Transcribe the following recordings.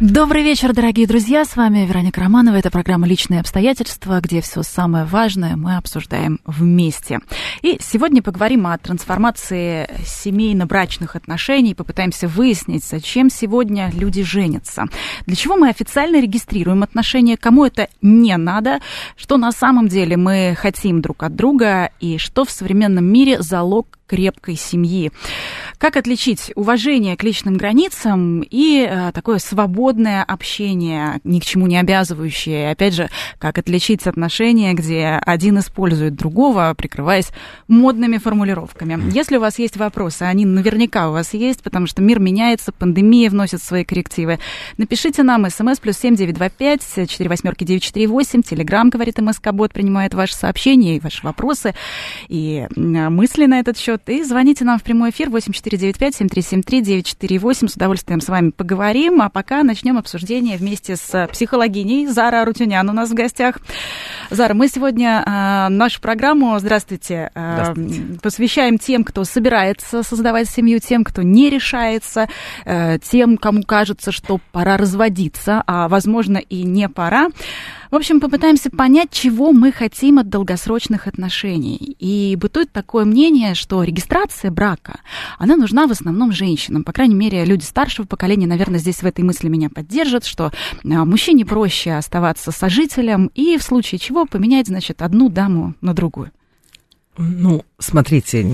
Добрый вечер, дорогие друзья. С вами Вероника Романова. Это программа «Личные обстоятельства», где все самое важное мы обсуждаем вместе. И сегодня поговорим о трансформации семейно-брачных отношений. Попытаемся выяснить, зачем сегодня люди женятся. Для чего мы официально регистрируем отношения, кому это не надо, что на самом деле мы хотим друг от друга и что в современном мире залог крепкой семьи. Как отличить уважение к личным границам и э, такое свободное общение, ни к чему не обязывающее? Опять же, как отличить отношения, где один использует другого, прикрываясь модными формулировками? Если у вас есть вопросы, они наверняка у вас есть, потому что мир меняется, пандемия вносит свои коррективы. Напишите нам смс плюс семь девять два пять четыре восьмерки девять четыре восемь. Телеграмм, говорит МСК Бот, принимает ваши сообщения и ваши вопросы и мысли на этот счет. И звоните нам в прямой эфир 8495-7373-948. С удовольствием с вами поговорим. А пока начнем обсуждение вместе с психологиней Зара Рутюнян у нас в гостях. Зара, мы сегодня э, нашу программу, здравствуйте, э, здравствуйте, посвящаем тем, кто собирается создавать семью, тем, кто не решается, э, тем, кому кажется, что пора разводиться, а возможно и не пора. В общем, попытаемся понять, чего мы хотим от долгосрочных отношений. И бытует такое мнение, что регистрация брака, она нужна в основном женщинам. По крайней мере, люди старшего поколения, наверное, здесь в этой мысли меня поддержат, что а, мужчине проще оставаться сожителем и в случае чего поменять, значит, одну даму на другую. Ну, смотрите,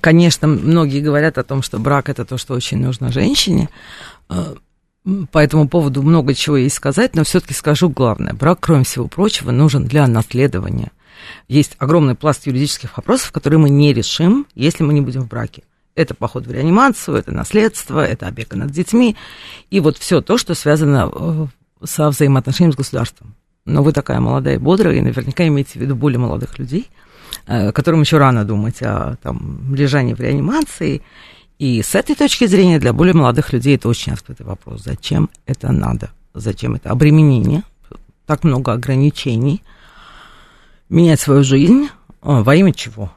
конечно, многие говорят о том, что брак это то, что очень нужно женщине. По этому поводу много чего есть сказать, но все-таки скажу главное. Брак, кроме всего прочего, нужен для наследования. Есть огромный пласт юридических вопросов, которые мы не решим, если мы не будем в браке. Это поход в реанимацию, это наследство, это опека над детьми, и вот все то, что связано э, со взаимоотношением с государством. Но вы такая молодая и бодрая, и наверняка имеете в виду более молодых людей, э, которым еще рано думать о там, лежании в реанимации и с этой точки зрения для более молодых людей это очень открытый вопрос. Зачем это надо? Зачем это обременение? Так много ограничений. Менять свою жизнь а, во имя чего?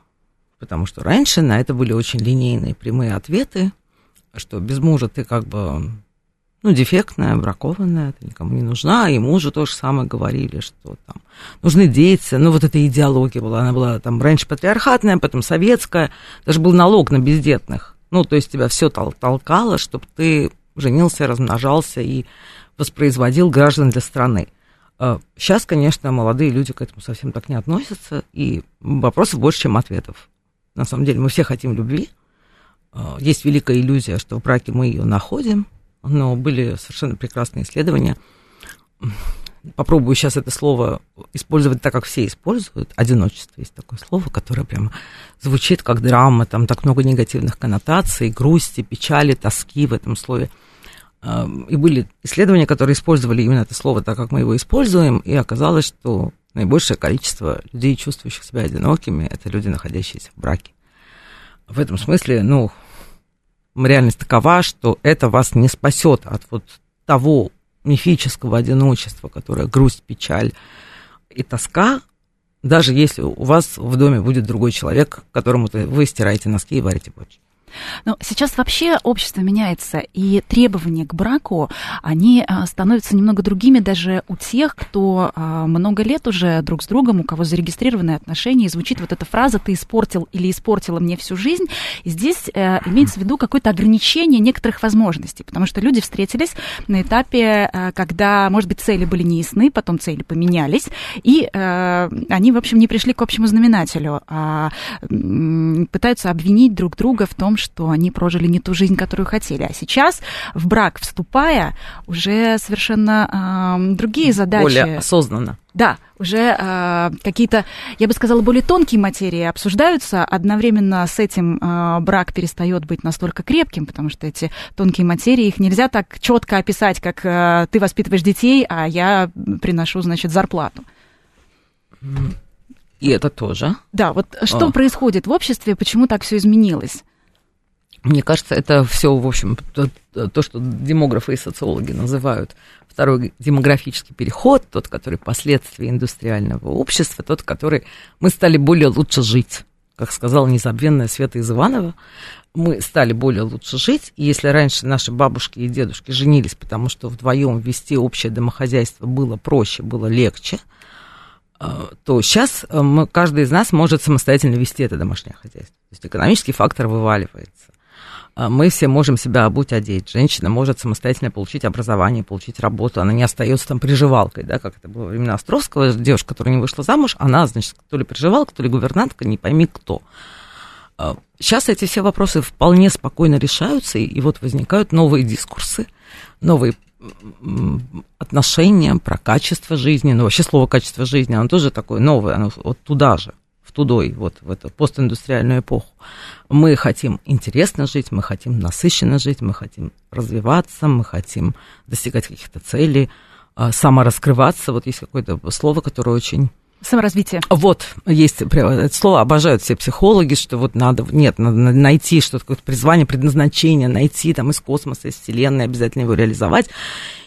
Потому что раньше на это были очень линейные прямые ответы, что без мужа ты как бы ну, дефектная, бракованная, ты никому не нужна, и мужу то же самое говорили, что там нужны дети, ну, вот эта идеология была, она была там раньше патриархатная, потом советская, даже был налог на бездетных, ну, то есть тебя все тол- толкало, чтобы ты женился, размножался и воспроизводил граждан для страны. Сейчас, а, конечно, молодые люди к этому совсем так не относятся, и вопросов больше, чем ответов. На самом деле мы все хотим любви. А, есть великая иллюзия, что в браке мы ее находим, но были совершенно прекрасные исследования попробую сейчас это слово использовать так, как все используют. Одиночество есть такое слово, которое прямо звучит как драма, там так много негативных коннотаций, грусти, печали, тоски в этом слове. И были исследования, которые использовали именно это слово так, как мы его используем, и оказалось, что наибольшее количество людей, чувствующих себя одинокими, это люди, находящиеся в браке. В этом смысле, ну, реальность такова, что это вас не спасет от вот того мифического одиночества, которое грусть, печаль и тоска, даже если у вас в доме будет другой человек, которому вы стираете носки и варите борщ. Но сейчас вообще общество меняется, и требования к браку, они а, становятся немного другими даже у тех, кто а, много лет уже друг с другом, у кого зарегистрированные отношения, и звучит вот эта фраза «ты испортил или испортила мне всю жизнь». И здесь э, имеется в виду какое-то ограничение некоторых возможностей, потому что люди встретились на этапе, э, когда, может быть, цели были неясны, потом цели поменялись, и э, они, в общем, не пришли к общему знаменателю, а пытаются обвинить друг друга в том, что они прожили не ту жизнь, которую хотели. А сейчас, в брак вступая, уже совершенно э, другие задачи. Более осознанно. Да, уже э, какие-то, я бы сказала, более тонкие материи обсуждаются. Одновременно с этим э, брак перестает быть настолько крепким, потому что эти тонкие материи, их нельзя так четко описать, как э, ты воспитываешь детей, а я приношу, значит, зарплату. И это тоже. Да, вот что а. происходит в обществе, почему так все изменилось? Мне кажется, это все, в общем, то, то, что демографы и социологи называют второй демографический переход, тот, который последствия индустриального общества, тот, который мы стали более лучше жить. Как сказала незабвенная Света из Иванова, мы стали более лучше жить. И если раньше наши бабушки и дедушки женились, потому что вдвоем вести общее домохозяйство было проще, было легче, э, то сейчас э, мы, каждый из нас может самостоятельно вести это домашнее хозяйство. То есть экономический фактор вываливается. А мы все можем себя обуть, одеть. Женщина может самостоятельно получить образование, получить работу. Она не остается там приживалкой, да, как это было во времена Островского. Девушка, которая не вышла замуж, она, значит, то ли приживалка, то ли гувернантка, не пойми кто. Сейчас а, эти все вопросы вполне спокойно решаются, и вот возникают новые дискурсы, новые отношения про качество жизни, ну вообще слово качество жизни, оно тоже такое новое, оно вот туда же тудой, вот в эту постиндустриальную эпоху. Мы хотим интересно жить, мы хотим насыщенно жить, мы хотим развиваться, мы хотим достигать каких-то целей, а, самораскрываться. Вот есть какое-то слово, которое очень Саморазвитие. Вот, есть это слово, обожают все психологи, что вот надо, нет, надо найти что-то, какое-то призвание, предназначение, найти там из космоса, из Вселенной, обязательно его реализовать.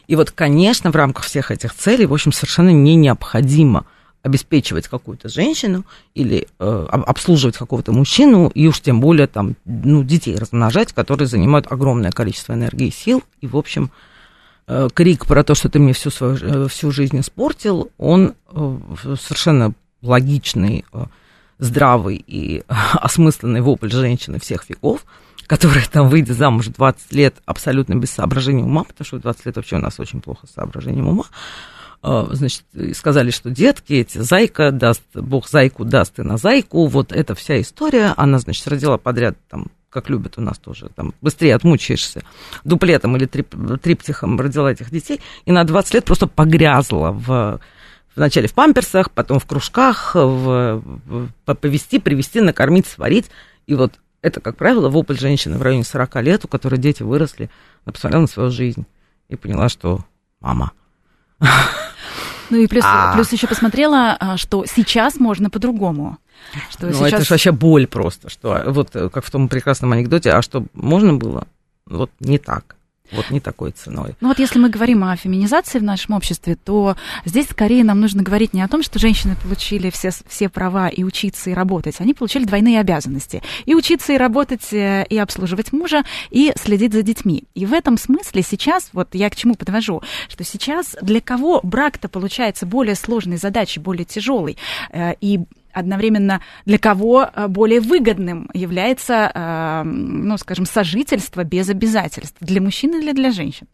И вот, конечно, в рамках всех этих целей, в общем, совершенно не необходимо обеспечивать какую-то женщину или э, обслуживать какого-то мужчину, и уж тем более там, ну, детей размножать, которые занимают огромное количество энергии и сил. И, в общем, э, крик про то, что ты мне всю, свою, э, всю жизнь испортил, он э, совершенно логичный, э, здравый и осмысленный вопль женщины всех веков, которая там выйдет замуж 20 лет абсолютно без соображения ума, потому что 20 лет вообще у нас очень плохо с соображением ума, а, значит, сказали, что детки эти, зайка даст, бог зайку даст и на зайку, вот эта вся история, она, значит, родила подряд там как любят у нас тоже, там, быстрее отмучаешься, дуплетом или трип, триптихом родила этих детей, и на 20 лет просто погрязла в, вначале в памперсах, потом в кружках, в, в, повести, привести, накормить, сварить, и вот это, как правило, вопль женщины в районе 40 лет, у которой дети выросли, она посмотрела на свою жизнь. И поняла, что мама – ну и плюс, а... плюс еще посмотрела, а, что сейчас можно по-другому. Что ну, сейчас... это же вообще боль просто, что вот э, как в том прекрасном анекдоте, а что можно было, вот не так вот не такой ценой. Ну вот если мы говорим о феминизации в нашем обществе, то здесь скорее нам нужно говорить не о том, что женщины получили все, все права и учиться, и работать. Они получили двойные обязанности. И учиться, и работать, э, и обслуживать мужа, и следить за детьми. И в этом смысле сейчас, вот я к чему подвожу, что сейчас для кого брак-то получается более сложной задачей, более тяжелой, э, и одновременно для кого э, более выгодным является, э, ну, скажем, сожительство без обязательств? Для мужчин или для женщин?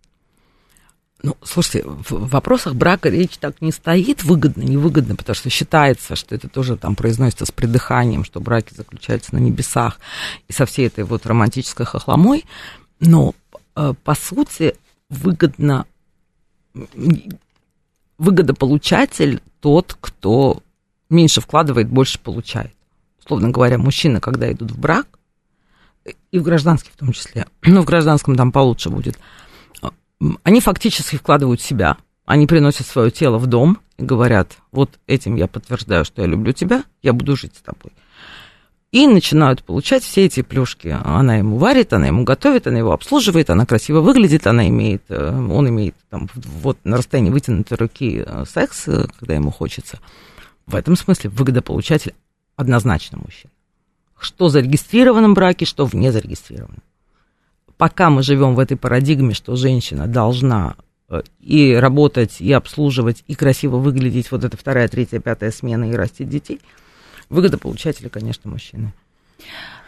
Ну, слушайте, в вопросах брака речь так не стоит, выгодно, невыгодно, потому что считается, что это тоже там произносится с придыханием, что браки заключаются на небесах и со всей этой вот романтической хохломой, но э, по сути выгодно, выгодополучатель тот, кто меньше вкладывает, больше получает. Условно говоря, мужчины, когда идут в брак, и в гражданский в том числе, но в гражданском там получше будет, они фактически вкладывают себя, они приносят свое тело в дом и говорят, вот этим я подтверждаю, что я люблю тебя, я буду жить с тобой. И начинают получать все эти плюшки. Она ему варит, она ему готовит, она его обслуживает, она красиво выглядит, она имеет, э, он имеет там, вот на расстоянии вытянутой руки э, секс, э, когда ему хочется. В этом смысле выгодополучатель однозначно мужчина. Что в зарегистрированном браке, что в незарегистрированном. Пока мы живем в этой парадигме, что женщина должна э, и работать, и обслуживать, и красиво выглядеть, вот эта вторая, третья, пятая смена, и растить детей, выгодополучатели, конечно, мужчины.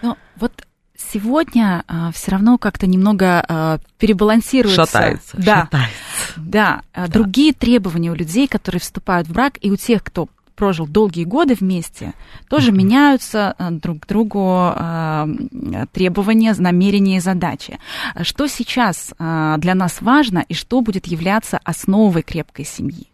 Ну, вот сегодня а, все равно как-то немного а, перебалансируется. Шатается. Да, шатается. Да, да. Другие требования у людей, которые вступают в брак, и у тех, кто прожил долгие годы вместе, тоже mm-hmm. меняются э, друг к другу э, требования, намерения и задачи. Что сейчас э, для нас важно и что будет являться основой крепкой семьи?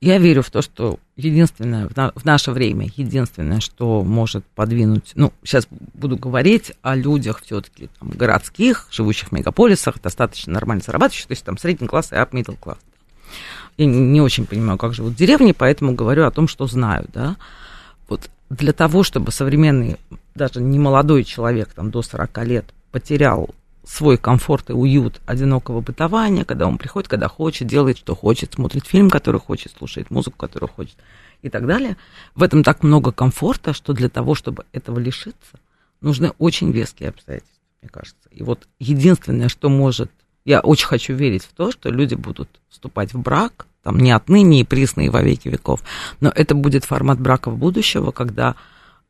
Я верю в то, что единственное в наше время, единственное, что может подвинуть, ну, сейчас буду говорить о людях все-таки городских, живущих в мегаполисах, достаточно нормально зарабатывающих, то есть там средний класс и up middle класс. Я не очень понимаю, как живут в деревне, поэтому говорю о том, что знаю, да. Вот для того, чтобы современный, даже не молодой человек, там, до 40 лет, потерял свой комфорт и уют одинокого бытования, когда он приходит, когда хочет, делает, что хочет, смотрит фильм, который хочет, слушает музыку, которую хочет и так далее. В этом так много комфорта, что для того, чтобы этого лишиться, нужны очень веские обстоятельства, мне кажется. И вот единственное, что может... Я очень хочу верить в то, что люди будут вступать в брак, там не отныне и присно и во веки веков, но это будет формат брака в будущего, когда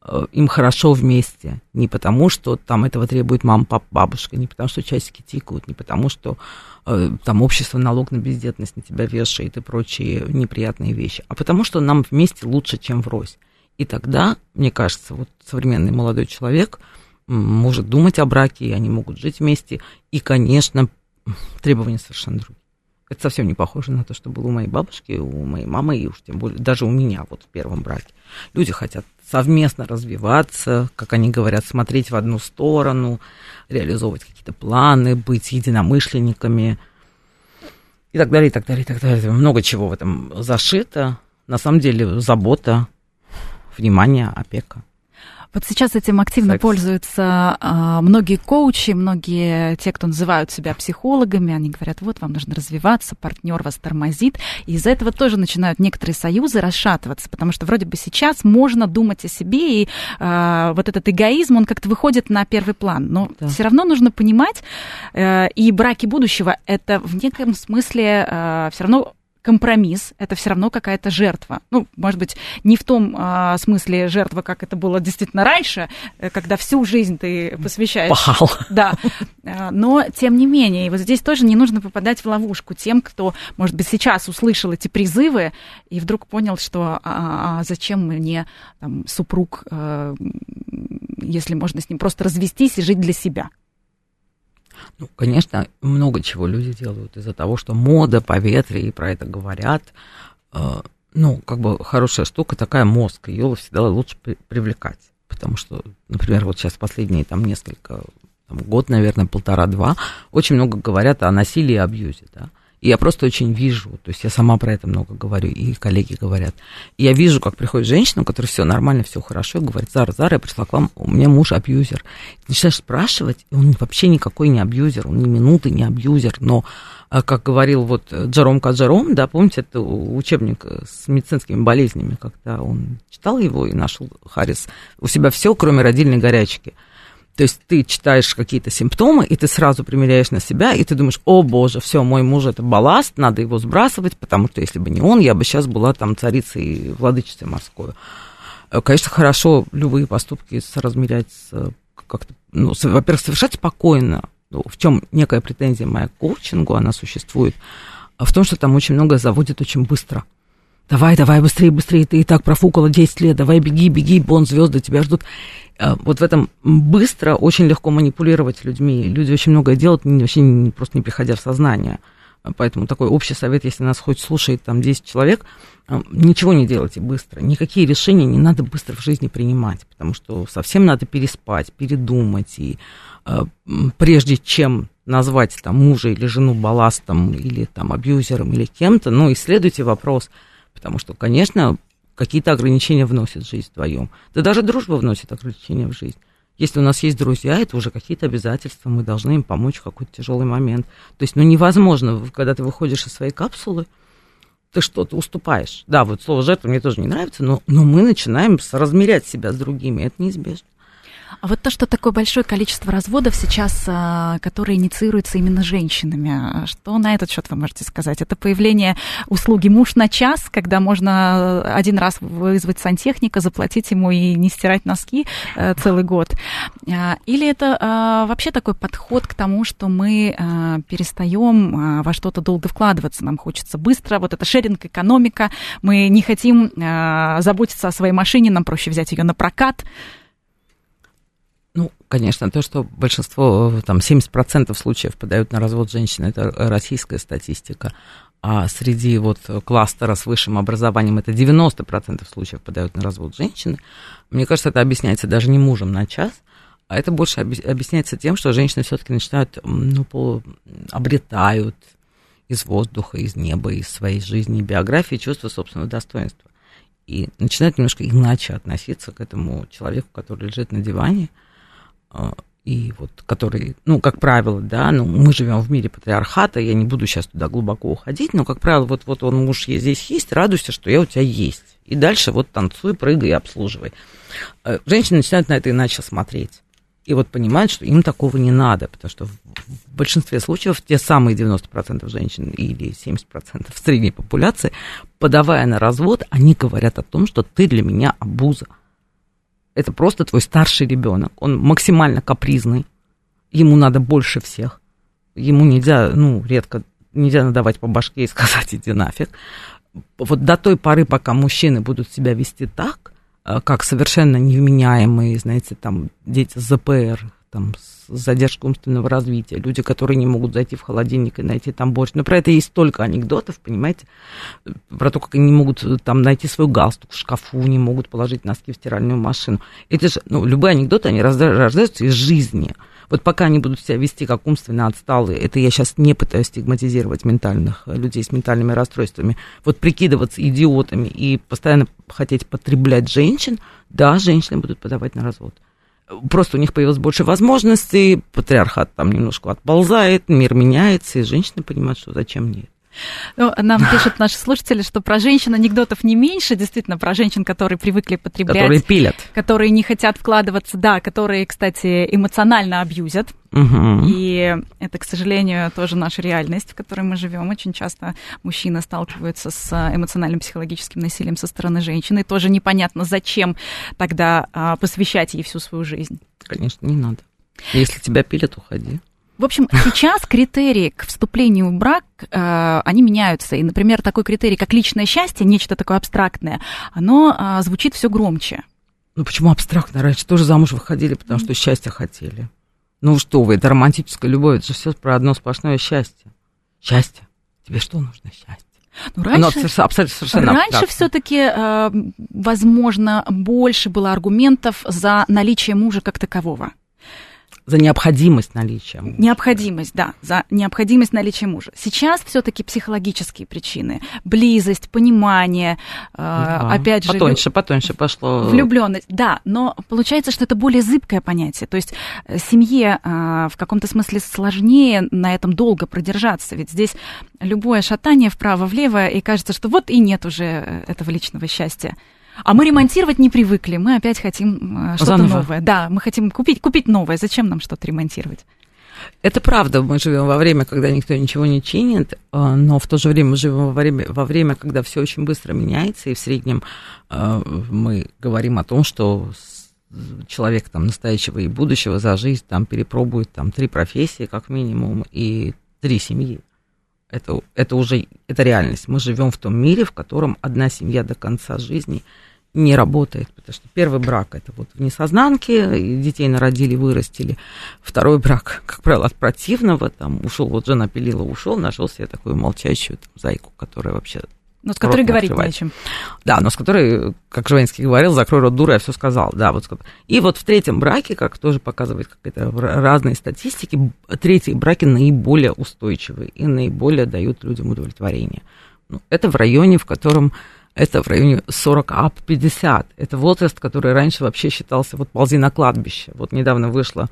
э, им хорошо вместе, не потому, что там этого требует мама, папа, бабушка, не потому, что часики тикают, не потому, что э, там общество налог на бездетность на тебя вешает и прочие неприятные вещи, а потому, что нам вместе лучше, чем врозь. И тогда, мне кажется, вот современный молодой человек может думать о браке, и они могут жить вместе. И, конечно, требования совершенно другие. Это совсем не похоже на то, что было у моей бабушки, у моей мамы, и уж тем более даже у меня вот в первом браке. Люди хотят совместно развиваться, как они говорят, смотреть в одну сторону, реализовывать какие-то планы, быть единомышленниками и так далее, и так далее, и так далее. Много чего в этом зашито. На самом деле забота, внимание, опека. Вот сейчас этим активно Секс. пользуются а, многие коучи, многие те, кто называют себя психологами, они говорят, вот вам нужно развиваться, партнер вас тормозит, и из-за этого тоже начинают некоторые союзы расшатываться, потому что вроде бы сейчас можно думать о себе, и а, вот этот эгоизм, он как-то выходит на первый план, но да. все равно нужно понимать, а, и браки будущего это в неком смысле а, все равно компромисс, это все равно какая-то жертва. Ну, может быть, не в том а, смысле жертва, как это было действительно раньше, э, когда всю жизнь ты посвящаешь. Пахал. Да. А, но, тем не менее, и вот здесь тоже не нужно попадать в ловушку тем, кто, может быть, сейчас услышал эти призывы и вдруг понял, что а, а зачем мне там, супруг, а, если можно с ним просто развестись и жить для себя. Ну, конечно, много чего люди делают из-за того, что мода, поветрие, и про это говорят. Э, ну, как бы хорошая штука такая мозг, ее всегда лучше привлекать. Потому что, например, вот сейчас последние там несколько, там, год, наверное, полтора-два, очень много говорят о насилии и абьюзе, да. И я просто очень вижу, то есть я сама про это много говорю, и коллеги говорят. И я вижу, как приходит женщина, у которой все нормально, все хорошо, и говорит, Зара, Зара, я пришла к вам, у меня муж абьюзер. Ты начинаешь спрашивать, и он вообще никакой не абьюзер, он ни минуты не абьюзер, но, э, как говорил вот Джером Каджером, да, помните, это учебник с медицинскими болезнями, когда он читал его и нашел Харрис, у себя все, кроме родильной горячки – то есть ты читаешь какие-то симптомы, и ты сразу примеряешь на себя, и ты думаешь, о боже, все, мой муж это балласт, надо его сбрасывать, потому что если бы не он, я бы сейчас была там царицей владычицей морской. Э, конечно, хорошо любые поступки соразмерять как-то, ну, во-первых, совершать спокойно, ну, в чем некая претензия моя к коучингу, она существует, а в том, что там очень много заводит очень быстро – давай, давай, быстрее, быстрее, ты и так профукала 10 лет, давай, беги, беги, бон, звезды тебя ждут. А, вот в этом быстро очень легко манипулировать людьми. Люди очень многое делают, вообще просто не приходя в сознание. А, поэтому такой общий совет, если нас хоть слушает там 10 человек, а, ничего не делайте быстро. Никакие решения не надо быстро в жизни принимать, потому что совсем надо переспать, передумать. И прежде чем назвать там мужа или жену балластом или там абьюзером или кем-то, ну, исследуйте вопрос – Потому что, конечно, какие-то ограничения вносят в жизнь вдвоем. Да даже дружба вносит ограничения в жизнь. Если у нас есть друзья, это уже какие-то обязательства, мы должны им помочь в какой-то тяжелый момент. То есть, ну, невозможно, когда ты выходишь из своей капсулы, ты что-то уступаешь. Да, вот слово жертва мне тоже не нравится, но, но мы начинаем размерять себя с другими, это неизбежно. А вот то, что такое большое количество разводов сейчас, а, которые инициируются именно женщинами, что на этот счет вы можете сказать? Это появление услуги муж на час, когда можно один раз вызвать сантехника, заплатить ему и не стирать носки э, целый год? Или это вообще такой подход к тому, что мы перестаем во что-то долго вкладываться, нам хочется быстро, вот это шеринг-экономика, мы не хотим заботиться о своей машине, нам проще взять ее на прокат, ну, конечно, то, что большинство, там, 70% случаев подают на развод женщины, это российская статистика. А среди вот кластера с высшим образованием это 90% случаев подают на развод женщины. Мне кажется, это объясняется даже не мужем на час, а это больше объясняется тем, что женщины все-таки начинают, ну, по, обретают из воздуха, из неба, из своей жизни, биографии чувство собственного достоинства. и начинают немножко иначе относиться к этому человеку, который лежит на диване, и вот который, ну, как правило, да, ну, мы живем в мире патриархата, я не буду сейчас туда глубоко уходить, но, как правило, вот, вот он, муж здесь есть, радуйся, что я у тебя есть. И дальше вот танцуй, прыгай обслуживай. Э, женщины начинают на это иначе смотреть. И вот понимают, что им такого не надо, потому что в большинстве случаев те самые 90% женщин или 70% средней популяции, подавая на развод, они говорят о том, что ты для меня обуза это просто твой старший ребенок. Он максимально капризный. Ему надо больше всех. Ему нельзя, ну, редко, нельзя надавать по башке и сказать, иди нафиг. Вот до той поры, пока мужчины будут себя вести так, э, как совершенно невменяемые, знаете, там, дети с ЗПР, там, с задержкой умственного развития, люди, которые не могут зайти в холодильник и найти там борщ. Но про это есть столько анекдотов, понимаете, про то, как они не могут э, там найти свой галстук в шкафу, не могут положить носки в стиральную машину. Это же, ну, любые анекдоты, они рождаются из жизни. Вот пока они будут себя вести как умственно отсталые, это я сейчас не пытаюсь стигматизировать ментальных э, людей с ментальными расстройствами, вот прикидываться идиотами и постоянно хотеть потреблять женщин, да, женщины будут подавать на развод просто у них появилось больше возможностей, патриархат там немножко отползает, мир меняется, и женщины понимают, что зачем мне ну, нам пишут наши слушатели, что про женщин анекдотов не меньше, действительно, про женщин, которые привыкли потреблять. Которые пилят. Которые не хотят вкладываться, да, которые, кстати, эмоционально абьюзят. Угу. И это, к сожалению, тоже наша реальность, в которой мы живем. Очень часто мужчины сталкиваются с эмоциональным психологическим насилием со стороны женщины. И тоже непонятно, зачем тогда а, посвящать ей всю свою жизнь. Конечно, не надо. Если тебя пилят, уходи. В общем, сейчас критерии к вступлению в брак, э, они меняются. И, например, такой критерий, как личное счастье, нечто такое абстрактное, оно э, звучит все громче. Ну почему абстрактно? Раньше тоже замуж выходили, потому что счастье хотели. Ну что вы, это романтическая любовь, это же все про одно сплошное счастье. Счастье. Тебе что нужно счастье? Ну, раньше, абсолютно, совершенно раньше все-таки, э, возможно, больше было аргументов за наличие мужа как такового. За необходимость наличия мужа. Необходимость, да, за необходимость наличия мужа. Сейчас все-таки психологические причины. Близость, понимание, э, да. опять же... Потоньше, потоньше пошло. Влюбленность, да, но получается, что это более зыбкое понятие. То есть э, семье э, в каком-то смысле сложнее на этом долго продержаться. Ведь здесь любое шатание вправо-влево, и кажется, что вот и нет уже этого личного счастья. А мы ремонтировать не привыкли, мы опять хотим э, что-то Заново. новое. Да, мы хотим купить, купить новое. Зачем нам что-то ремонтировать? Это правда, мы живем во время, когда никто ничего не чинит, э, но в то же время мы живем во время, во время когда все очень быстро меняется, и в среднем э, мы говорим о том, что человек там настоящего и будущего за жизнь там перепробует там три профессии как минимум и три семьи. Это, это уже это реальность. Мы живем в том мире, в котором одна семья до конца жизни не работает, потому что первый брак это вот в несознанке, детей народили, вырастили. Второй брак, как правило, от противного, там ушел, вот жена пилила, ушел, нашел себе такую молчащую там, зайку, которая вообще но с которой говорить открывать. не о чем. Да, но с которой, как Жванецкий говорил, закрой рот дура, я все сказал. Да, вот. И вот в третьем браке, как тоже показывает какие-то разные статистики, третьи браки наиболее устойчивые и наиболее дают людям удовлетворение. Ну, это в районе, в котором это в районе 40 ап 50. Это возраст, который раньше вообще считался вот ползи на кладбище. Вот недавно вышло,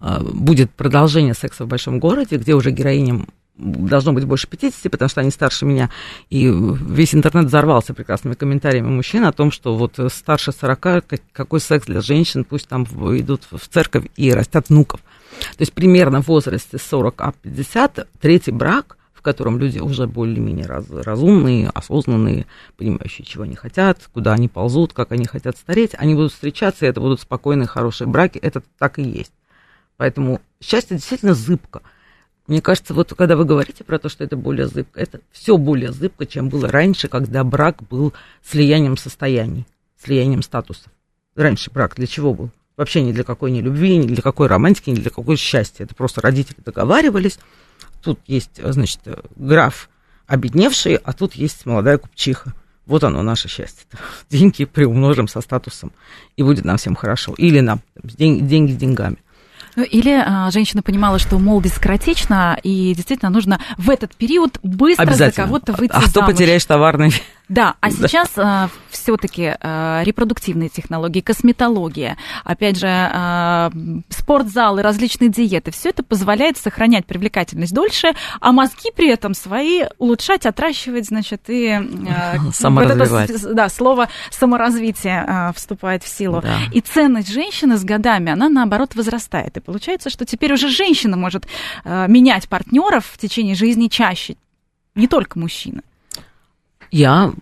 а, будет продолжение секса в большом городе, где уже героиням должно быть больше 50, потому что они старше меня. И весь интернет взорвался прекрасными комментариями мужчин о том, что вот старше 40, какой секс для женщин, пусть там идут в церковь и растят внуков. То есть примерно в возрасте 40, а 50, третий брак, котором люди уже более-менее раз, разумные, осознанные, понимающие, чего они хотят, куда они ползут, как они хотят стареть, они будут встречаться, и это будут спокойные, хорошие браки, это так и есть. Поэтому счастье действительно зыбко – мне кажется, вот когда вы говорите про то, что это более зыбко, это все более зыбко, чем было раньше, когда брак был слиянием состояний, слиянием статусов. Раньше брак для чего был? Вообще ни для какой ни любви, ни для какой романтики, ни для какой счастья. Это просто родители договаривались. Тут есть, значит, граф обедневший, а тут есть молодая купчиха. Вот оно, наше счастье. Деньги приумножим со статусом, и будет нам всем хорошо. Или нам деньги, деньги с деньгами. Ну, или а, женщина понимала, что молодость скоротечна, и действительно нужно в этот период быстро за кого-то выйти А замуж. то потеряешь товарный Да, а сейчас э, все-таки э, репродуктивные технологии, косметология, опять же, э, спортзалы, различные диеты, все это позволяет сохранять привлекательность дольше, а мозги при этом свои улучшать, отращивать, значит, и э. Вот это, да, слово саморазвитие э, вступает в силу. Да. И ценность женщины с годами, она наоборот возрастает. И получается, что теперь уже женщина может э, менять партнеров в течение жизни чаще, не только мужчина. Я,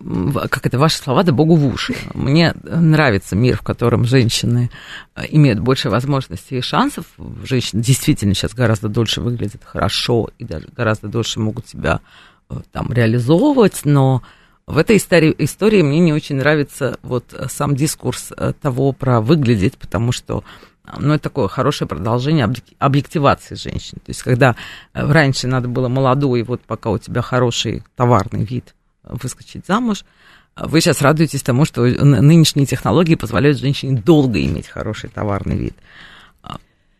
как это ваши слова, да богу в уши. Мне нравится мир, в котором женщины э, имеют больше возможностей и шансов. Женщины действительно сейчас гораздо дольше выглядят хорошо и даже гораздо дольше могут себя э, там реализовывать, но в этой истории, истории мне не очень нравится вот сам дискурс э, того про выглядеть, потому что ну, это такое хорошее продолжение объективации женщин. То есть, когда раньше надо было молодой, вот пока у тебя хороший товарный вид – выскочить замуж. Вы сейчас радуетесь тому, что нынешние технологии позволяют женщине долго иметь хороший товарный вид.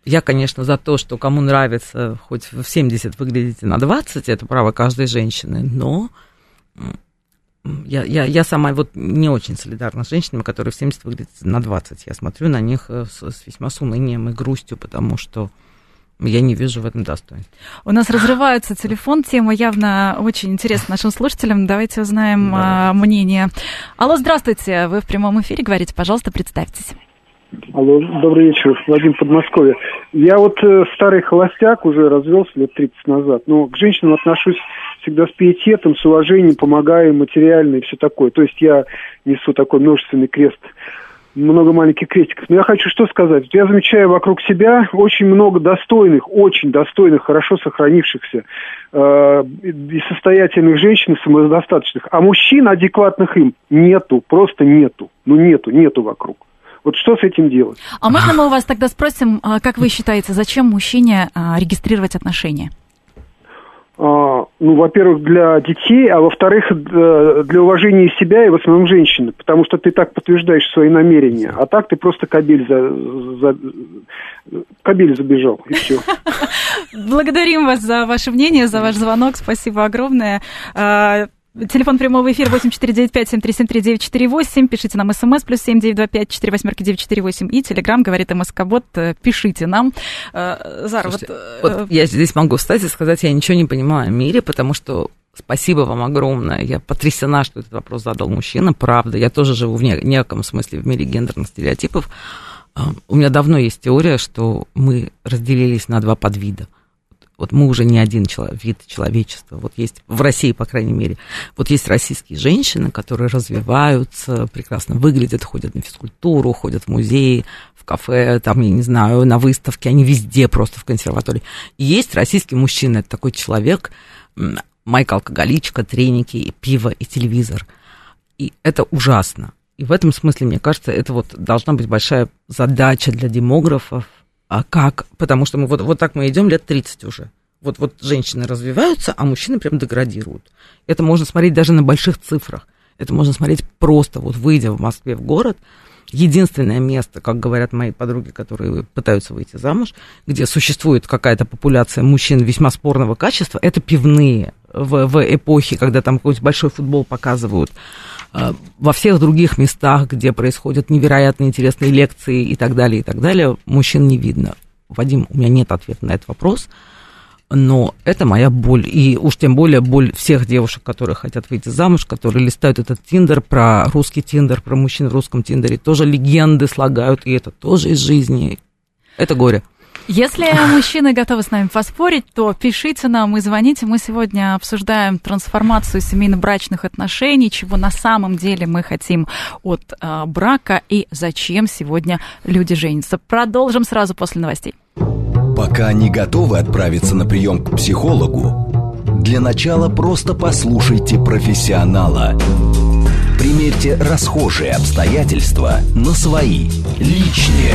Я, конечно, за то, что кому нравится хоть в 70 выглядите на 20, это право каждой женщины, но я, я, я сама вот не очень солидарна с женщинами, которые в 70 выглядят на 20. Я смотрю на них э, с, с весьма с унынием и грустью, потому что я не вижу в этом достоинства. У нас разрывается телефон, тема явно очень интересна нашим слушателям. Давайте узнаем да. мнение. Алло, здравствуйте, вы в прямом эфире говорите, пожалуйста, представьтесь. Алло, добрый вечер, Владимир Подмосковье. Я вот э, старый холостяк, уже развелся лет 30 назад, но к женщинам отношусь всегда с пиететом, с уважением, помогаю материально и все такое. То есть я несу такой множественный крест много маленьких крестиков. Но я хочу что сказать. Я замечаю вокруг себя очень много достойных, очень достойных, хорошо сохранившихся э, и состоятельных женщин, самодостаточных. А мужчин адекватных им нету, просто нету. Ну нету, нету вокруг. Вот что с этим делать? А можно мы у вас тогда спросим, а, как вы считаете, зачем мужчине а, регистрировать отношения? А, ну, во-первых, для детей, а во-вторых, для уважения себя и в основном женщины, потому что ты так подтверждаешь свои намерения, а так ты просто кабель за, за кабель забежал и все. Благодарим вас за ваше мнение, за ваш звонок, спасибо огромное. Телефон прямого эфира 8495-7373-948. Пишите нам смс плюс 7925 4 восьмерки 948. И телеграмм говорит МСК-бот. Пишите нам. Э, Зара, вот... Э, вот я здесь могу встать и сказать, я ничего не понимаю о мире, потому что Спасибо вам огромное. Я потрясена, что этот вопрос задал мужчина. Правда, я тоже живу в неком смысле в мире гендерных стереотипов. Э, у меня давно есть теория, что мы разделились на два подвида вот мы уже не один человек, вид человечества, вот есть в России, по крайней мере, вот есть российские женщины, которые развиваются, прекрасно выглядят, ходят на физкультуру, ходят в музеи, в кафе, там, я не знаю, на выставке, они везде просто в консерватории. И есть российский мужчина, это такой человек, майка алкоголичка, треники, пиво и телевизор. И это ужасно. И в этом смысле, мне кажется, это вот должна быть большая задача для демографов, а как? Потому что мы вот, вот так мы идем лет 30 уже. Вот, вот женщины развиваются, а мужчины прям деградируют. Это можно смотреть даже на больших цифрах. Это можно смотреть просто, вот выйдя в Москве в город, единственное место, как говорят мои подруги, которые пытаются выйти замуж, где существует какая-то популяция мужчин весьма спорного качества, это пивные в, в эпохе, когда там какой-то большой футбол показывают. А, во всех других местах, где происходят невероятно интересные лекции и так далее, и так далее, мужчин не видно. Вадим, у меня нет ответа на этот вопрос, но это моя боль. И уж тем более боль всех девушек, которые хотят выйти замуж, которые листают этот тиндер, про русский тиндер, про мужчин в русском тиндере, тоже легенды слагают, и это тоже из жизни. Это горе. Если мужчины готовы с нами поспорить, то пишите нам и звоните. Мы сегодня обсуждаем трансформацию семейно-брачных отношений, чего на самом деле мы хотим от э, брака и зачем сегодня люди женятся. Продолжим сразу после новостей. Пока не готовы отправиться на прием к психологу, для начала просто послушайте профессионала. Примерьте расхожие обстоятельства на свои, личные.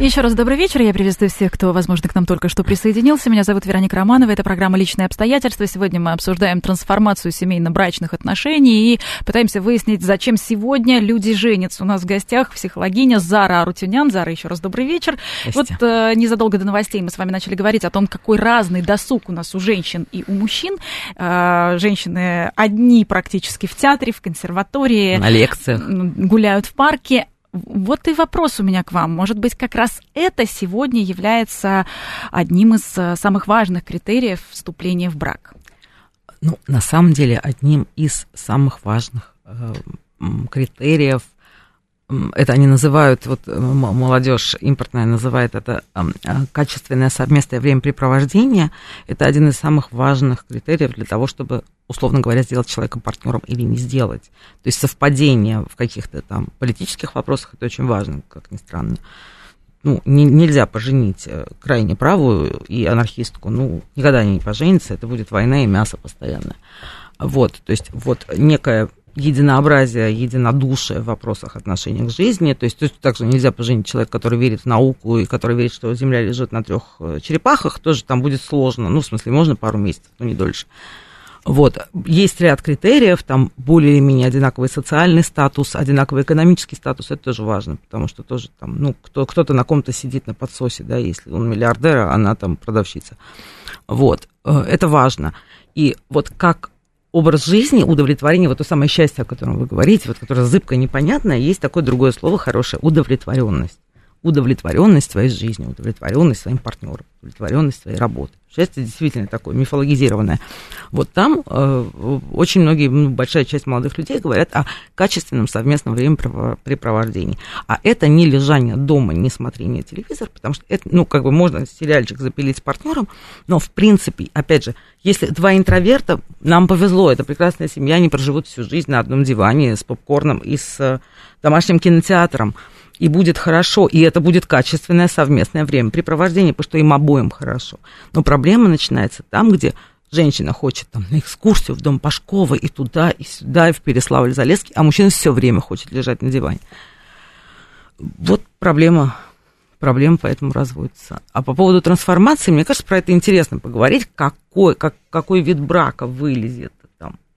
Еще раз добрый вечер. Я приветствую всех, кто, возможно, к нам только что присоединился. Меня зовут Вероника Романова. Это программа «Личные обстоятельства». Сегодня мы обсуждаем трансформацию семейно-брачных отношений и пытаемся выяснить, зачем сегодня люди женятся. У нас в гостях психологиня Зара Арутюнян. Зара, еще раз добрый вечер. Здрасте. Вот э, незадолго до новостей мы с вами начали говорить о том, какой разный досуг у нас у женщин и у мужчин. Э, женщины одни практически в театре, в консерватории. На лекциях. Гуляют в парке. Вот и вопрос у меня к вам. Может быть, как раз это сегодня является одним из э, самых важных критериев вступления в брак? Ну, на самом деле, одним из самых важных э, критериев, это они называют, вот э, молодежь импортная называет это э, качественное совместное времяпрепровождение, это один из самых важных критериев для того, чтобы, условно говоря, сделать человека партнером или не сделать. То есть совпадение в каких-то там политических вопросах, это очень важно, как ни странно. Ну, не- нельзя поженить э, крайне правую и анархистку. Ну, никогда они не поженятся, это будет война и мясо постоянно. Вот, то есть вот некое единообразие, единодушие в вопросах отношений к жизни. То есть точно так же нельзя поженить человека, который верит в науку и который верит, что Земля лежит на трех э, черепахах, тоже там будет сложно. Ну, в смысле, можно пару месяцев, но не дольше. Вот. Есть ряд критериев, там более или менее одинаковый социальный статус, одинаковый экономический статус, это тоже важно, потому что тоже там, ну, кто, кто-то на ком-то сидит на подсосе, да, если он миллиардер, а она там продавщица. Вот, Э, это важно. И вот как образ жизни, удовлетворение, вот то самое счастье, о котором вы говорите, вот которое зыбкое, непонятное, есть такое другое слово хорошее, удовлетворенность. Удовлетворенность своей жизнью, удовлетворенность своим партнером, удовлетворенность своей работой. Счастье действительно такое мифологизированное. Вот там э, очень многие, ну, большая часть молодых людей говорят о качественном совместном времяпрепровождении. А это не лежание дома, не смотрение телевизора, потому что это, ну, как бы можно сериальчик запилить с партнером, но в принципе, опять же, если два интроверта, нам повезло, это прекрасная семья, они проживут всю жизнь на одном диване с попкорном и с э, домашним кинотеатром и будет хорошо, и это будет качественное совместное времяпрепровождение, потому что им обоим хорошо. Но проблема начинается там, где женщина хочет там, на экскурсию в дом Пашкова и туда, и сюда, и в Переславль-Залесский, а мужчина все время хочет лежать на диване. Вот проблема, проблема поэтому разводится. А по поводу трансформации, мне кажется, про это интересно поговорить, какой, как, какой вид брака вылезет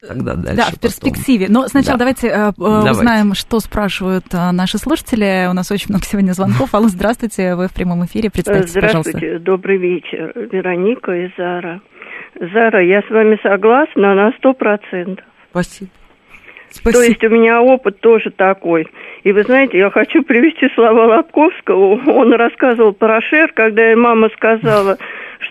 там, тогда дальше. Да, в потом. перспективе. Но сначала Да. давайте, э, э, Давайте. узнаем, что спрашивают э, наши слушатели. У нас очень много сегодня звонков. Алло, здравствуйте, вы в прямом эфире. Представьтесь, пожалуйста. Здравствуйте, добрый вечер. Вероника и Зара. Зара, я с вами согласна на сто процентов. Спасибо. То Спасибо. есть у меня опыт тоже такой. И вы знаете, я хочу привести слова Лобковского. Он рассказывал про Шер, когда ей мама сказала,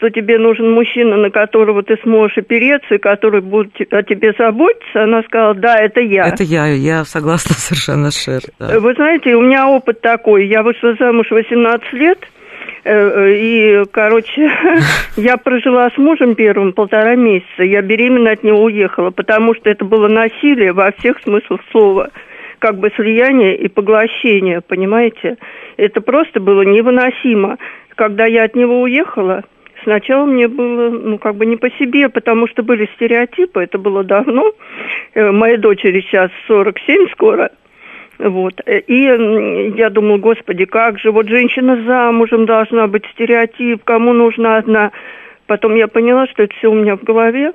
что тебе нужен мужчина, на которого ты сможешь опереться, и который будет о тебе заботиться. Она сказала, да, это я. Это я, я согласна совершенно Шер. да. Вы знаете, у меня опыт такой. Я вышла замуж 18 лет, э, э, и, короче, я прожила с мужем первым полтора месяца. Я беременна от него уехала, потому что это было насилие во всех смыслах слова. Как бы слияние и поглощение, понимаете? Это просто было невыносимо. Когда я от него уехала, Сначала мне было, ну, как бы не по себе, потому что были стереотипы, это было давно. Э, Моей дочери сейчас 47 скоро. Вот. Э, И я думала, господи, как же, вот женщина замужем должна быть стереотип, кому нужна одна. Потом я поняла, что это все у меня в голове,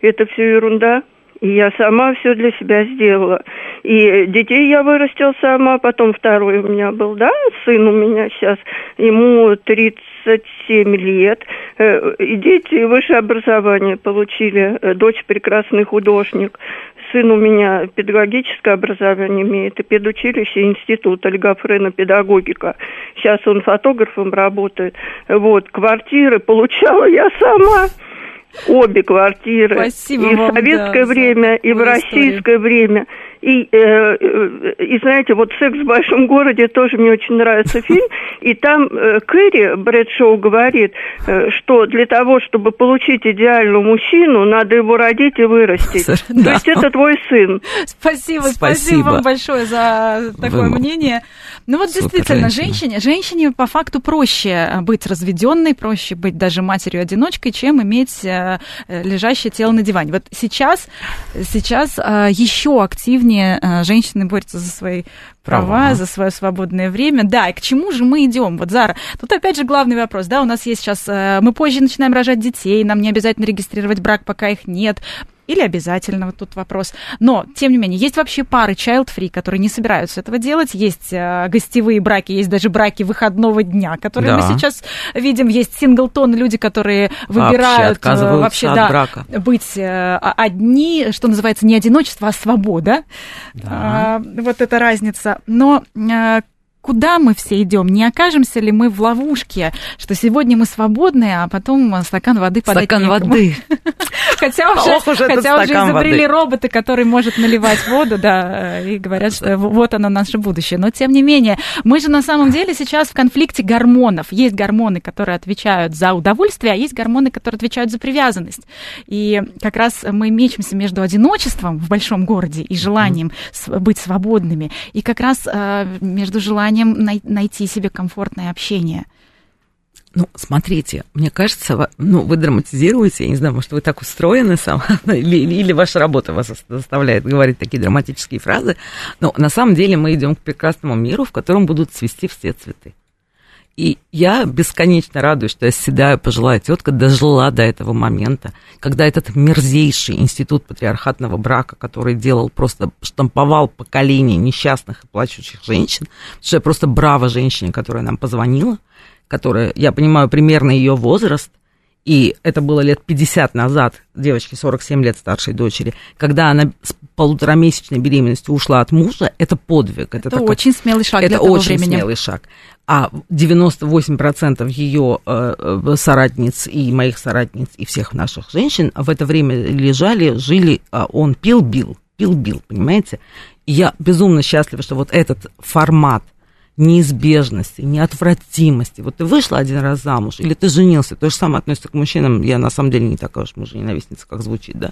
это все ерунда. И я сама все для себя сделала. И детей я вырастила сама, потом второй у меня был, да, сын у меня сейчас, ему 37 лет. Э, И дети высшее образование получили, Э, дочь прекрасный художник. Сын у меня педагогическое образование имеет, и педучилище, институт Ольгафрена педагогика. Сейчас он фотографом работает. Вот, квартиры получала я сама. Обе квартиры. Спасибо и вам, в советское да, время, и в такую российское время. И, э, э, и знаете, вот «Секс в большом городе» тоже мне очень нравится фильм. И там э, Кэрри Брэдшоу говорит, э, что для того, чтобы получить идеального мужчину, надо его родить и вырастить. То есть это твой сын. Спасибо, спасибо, Спасибо. вам большое за такое Вы- мнение. Ну вот Супер действительно, женщине, женщине по факту проще быть разведенной, проще быть даже матерью-одиночкой, чем иметь э, лежащее тело на диване. Вот сейчас, сейчас э, еще активнее деревне э, женщины борются за свои права, права, за свое свободное время. Да, и к чему же мы идем? Вот, Зара, тут опять же главный вопрос, да, у нас есть сейчас, э, мы позже начинаем рожать детей, нам не обязательно регистрировать брак, пока их нет или обязательно, вот тут вопрос. Но, тем не менее, есть вообще пары child-free, которые не собираются этого делать, есть э, гостевые браки, есть даже браки выходного дня, которые да. мы сейчас видим, есть синглтон, люди, которые выбирают вообще, э, вообще да, брака. быть э, одни, что называется, не одиночество, а свобода. Да. А, вот эта разница. Но э, куда мы все идем? Не окажемся ли мы в ловушке, что сегодня мы свободны, а потом стакан воды подать Стакан некому? воды. Хотя уже, Ох, уже, хотя уже изобрели воды. роботы, который может наливать воду, да, и говорят, что вот оно наше будущее. Но тем не менее, мы же на самом деле сейчас в конфликте гормонов. Есть гормоны, которые отвечают за удовольствие, а есть гормоны, которые отвечают за привязанность. И как раз мы мечемся между одиночеством в большом городе и желанием быть свободными, и как раз э, между желанием желанием найти себе комфортное общение. Ну, смотрите, мне кажется, ну, вы драматизируете, я не знаю, может, вы так устроены сам, или, или ваша работа вас заставляет говорить такие драматические фразы, но на самом деле мы идем к прекрасному миру, в котором будут цвести все цветы. И я бесконечно радуюсь, что я седая пожилая тетка дожила до этого момента, когда этот мерзейший институт патриархатного брака, который делал просто, штамповал поколение несчастных и плачущих женщин, что я просто браво женщине, которая нам позвонила, которая, я понимаю, примерно ее возраст, и это было лет 50 назад, девочке 47 лет старшей дочери, когда она с полуторамесячной беременностью ушла от мужа, это подвиг. Это, это такой, очень смелый шаг Это для того очень времени. смелый шаг. А 98% ее э, э, соратниц и моих соратниц и всех наших женщин в это время лежали, жили, а он пил, бил, пил, бил, понимаете? Я безумно счастлива, что вот этот формат – неизбежности, неотвратимости. Вот ты вышла один раз замуж, или ты женился, то же самое относится к мужчинам, я на самом деле не такая уж мужа-ненавистница, как звучит, да.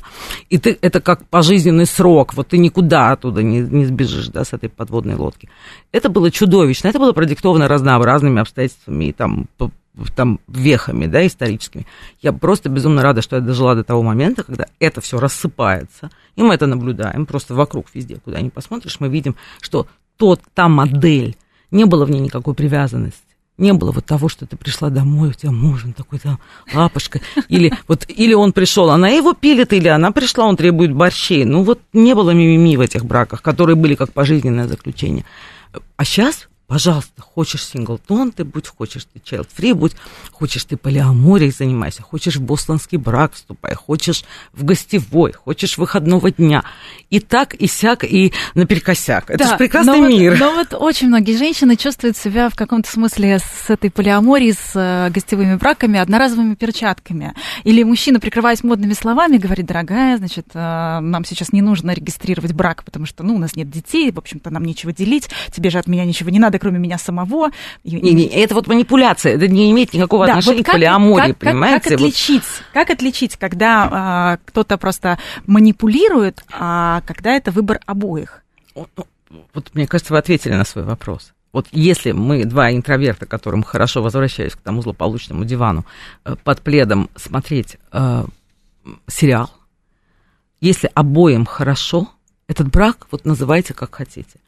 И ты, это как пожизненный срок, вот ты никуда оттуда не, не сбежишь, да, с этой подводной лодки. Это было чудовищно, это было продиктовано разнообразными обстоятельствами и там там вехами, да, историческими. Я просто безумно рада, что я дожила до того момента, когда это все рассыпается, и мы это наблюдаем просто вокруг везде, куда ни посмотришь, мы видим, что тот, та модель, не было в ней никакой привязанности. Не было вот того, что ты пришла домой, у тебя муж, он такой там лапушка. Или, вот, или он пришел, она его пилит, или она пришла, он требует борщей. Ну вот не было мимими в этих браках, которые были как пожизненное заключение. А сейчас Пожалуйста, хочешь синглтон ты будь, хочешь ты child free будь, хочешь ты полиаморией занимайся, хочешь в бостонский брак вступай, хочешь в гостевой, хочешь выходного дня. И так, и сяк, и наперекосяк. Это да, же прекрасный но мир. Вот, но вот очень многие женщины чувствуют себя в каком-то смысле с этой полиаморией, с э, гостевыми браками, одноразовыми перчатками. Или мужчина, прикрываясь модными словами, говорит, дорогая, значит, э, нам сейчас не нужно регистрировать брак, потому что, ну, у нас нет детей, в общем-то, нам нечего делить, тебе же от меня ничего не надо, надо, кроме меня самого. Не, не, это вот манипуляция, это не имеет никакого да, отношения вот как, к полиамории, как, понимаете? Как, как отличить, вот. как отличить, когда а, кто-то просто манипулирует, а когда это выбор обоих? Вот мне кажется, вы ответили на свой вопрос. Вот если мы два интроверта, которым хорошо возвращаюсь к тому злополучному дивану, э, под пледом смотреть э, сериал, если обоим хорошо, этот брак вот называйте как хотите.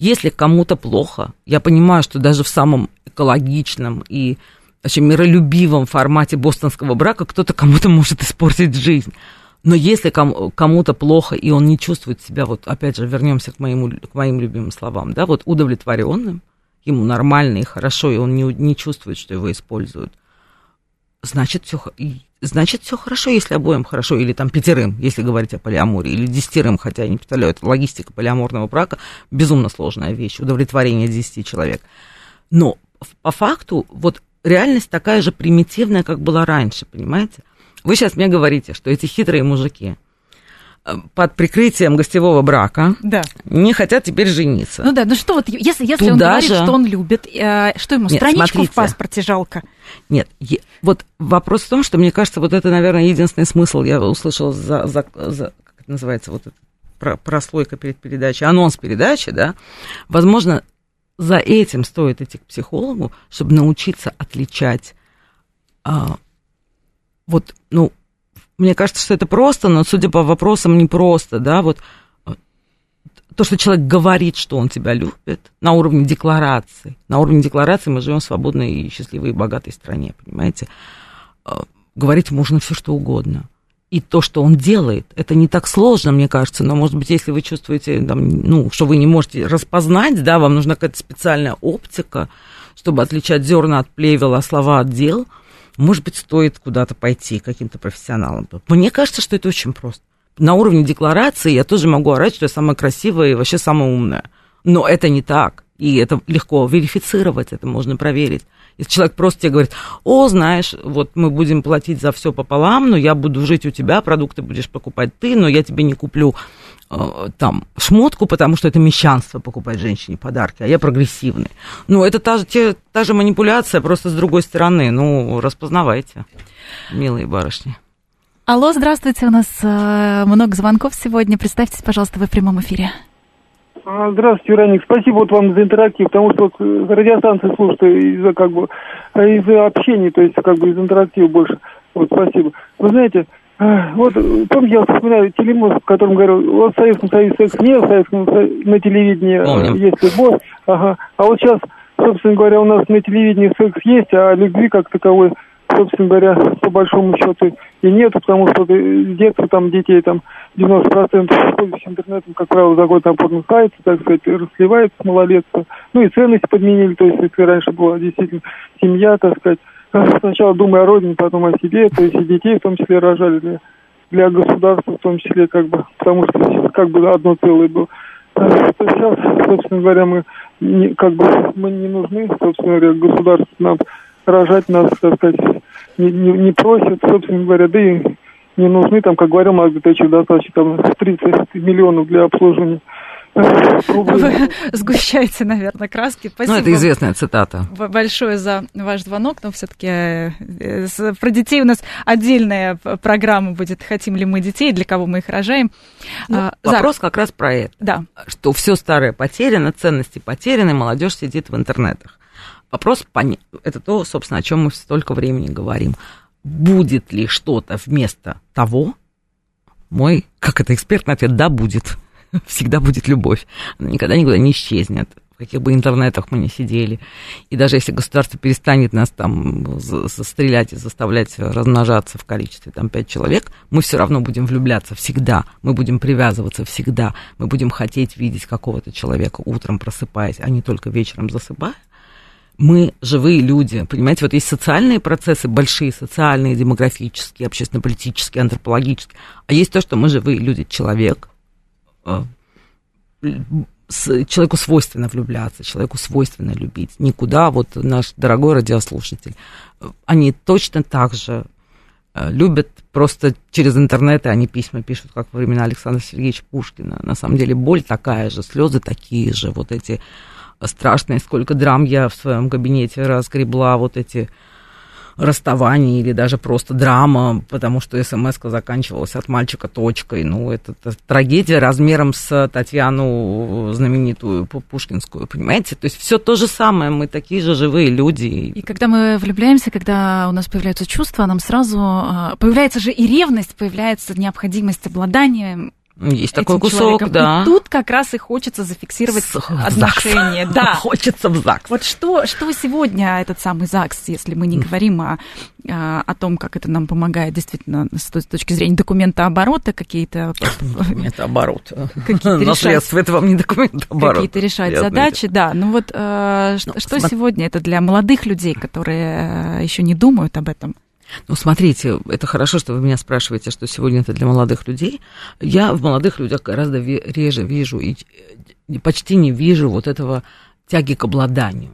Если кому-то плохо, я понимаю, что даже в самом экологичном и вообще миролюбивом формате бостонского брака кто-то кому-то может испортить жизнь. Но если кому-то плохо, и он не чувствует себя, вот опять же, вернемся к, моему, к моим любимым словам, да, вот удовлетворенным, ему нормально и хорошо, и он не, не чувствует, что его используют, значит, все, значит, все хорошо, если обоим хорошо, или там пятерым, если говорить о полиамории, или десятерым, хотя я не представляю, это логистика полиаморного брака, безумно сложная вещь, удовлетворение десяти человек. Но по факту, вот реальность такая же примитивная, как была раньше, понимаете? Вы сейчас мне говорите, что эти хитрые мужики – под прикрытием гостевого брака да. не хотят теперь жениться. Ну да, ну что вот, если, если он говорит, же... что он любит, э, что ему, Нет, страничку смотрите. в паспорте жалко? Нет, е- вот вопрос в том, что мне кажется, вот это, наверное, единственный смысл я услышала за, за, за как это называется, вот эта прослойка перед передачей, анонс передачи, да, возможно, за этим стоит идти к психологу, чтобы научиться отличать а, вот, ну, мне кажется, что это просто, но судя по вопросам, не просто, да, вот то, что человек говорит, что он тебя любит, на уровне декларации. На уровне декларации мы живем в свободной и счастливой и богатой стране, понимаете? А, говорить можно все, что угодно. И то, что он делает, это не так сложно, мне кажется, но, может быть, если вы чувствуете, там, ну, что вы не можете распознать, да, вам нужна какая-то специальная оптика, чтобы отличать зерна от плевела, слова от дел, может быть, стоит куда-то пойти каким-то профессионалом. Мне кажется, что это очень просто на уровне декларации я тоже могу орать, что я самая красивая и вообще самая умная. Но это не так. И это легко верифицировать, это можно проверить. Если человек просто тебе говорит, о, знаешь, вот мы будем платить за все пополам, но я буду жить у тебя, продукты будешь покупать ты, но я тебе не куплю там шмотку, потому что это мещанство покупать женщине подарки, а я прогрессивный. Ну, это та же, те, та же манипуляция, просто с другой стороны. Ну, распознавайте, милые барышни. Алло, здравствуйте, у нас э, много звонков сегодня. Представьтесь, пожалуйста, вы в прямом эфире. А, здравствуйте, Вероник. Спасибо вот вам за интерактив, потому что вот э, радиостанции слушаю из-за как бы э, из-за общения, то есть как бы из интерактива больше. Вот, спасибо. Вы знаете, э, вот помните, я вспоминаю телемост, в котором говорил, вот в Советском Союзе секс не, в Советском на телевидении Помним. есть любовь, ага. А вот сейчас, собственно говоря, у нас на телевидении секс есть, а любви как таковой собственно говоря, по большому счету и нет, потому что с детства там детей там 90% пользуются интернетом, как правило, за год там порносайты, так сказать, расливается малолетство. Ну и ценности подменили, то есть если раньше была действительно семья, так сказать, сначала думая о родине, потом о себе, то есть и детей в том числе рожали для, для государства, в том числе как бы, потому что как бы одно целое было. Сейчас, собственно говоря, мы не, как бы мы не нужны, собственно говоря, государство нам рожать нас, так сказать, не, не, не просят, собственно говоря, да и не нужны, там, как говорил Дмитриевич, достаточно там 30 миллионов для обслуживания вы сгущаете, наверное, краски. Спасибо ну, это известная цитата. Большое за ваш звонок, но все-таки э, про детей у нас отдельная программа будет. Хотим ли мы детей, для кого мы их рожаем? Ну, а, вопрос как раз про это. Да. Что все старое потеряно, ценности потеряны, молодежь сидит в интернетах. Вопрос, это то, собственно, о чем мы столько времени говорим. Будет ли что-то вместо того? Мой, как это экспертный ответ, да, будет. Всегда будет любовь. Она никогда никуда не исчезнет. В каких бы интернетах мы ни сидели. И даже если государство перестанет нас там стрелять и заставлять размножаться в количестве там пять человек, мы все равно будем влюбляться всегда, мы будем привязываться всегда, мы будем хотеть видеть какого-то человека утром просыпаясь, а не только вечером засыпая. Мы живые люди, понимаете, вот есть социальные процессы, большие социальные, демографические, общественно-политические, антропологические, а есть то, что мы живые люди, человек, человеку свойственно влюбляться, человеку свойственно любить. Никуда, вот наш дорогой радиослушатель, они точно так же э, любят просто через интернет, и они письма пишут, как во времена Александра Сергеевича Пушкина. На самом деле боль такая же, слезы такие же, вот эти страшное, сколько драм я в своем кабинете разгребла, вот эти расставания или даже просто драма, потому что смс заканчивалась от мальчика точкой. Ну, это, это трагедия размером с Татьяну знаменитую Пушкинскую, понимаете? То есть все то же самое, мы такие же живые люди. И когда мы влюбляемся, когда у нас появляются чувства, нам сразу а, появляется же и ревность, появляется необходимость обладания есть такой кусок, человеком. да. И тут как раз и хочется зафиксировать С- отношения. ЗАГС. Да. Хочется в ЗАГС. Вот что, что сегодня этот самый ЗАГС, если мы не говорим о, о том, как это нам помогает действительно с точки зрения документа оборота, какие-то... Документа оборота. Наследство, это вам не документ оборота. Какие-то решать задачи, да. Ну вот э, ну, что сегодня это для молодых людей, которые э, еще не думают об этом? Ну, смотрите, это хорошо, что вы меня спрашиваете, что сегодня это для молодых людей. Я в молодых людях гораздо реже вижу и почти не вижу вот этого тяги к обладанию.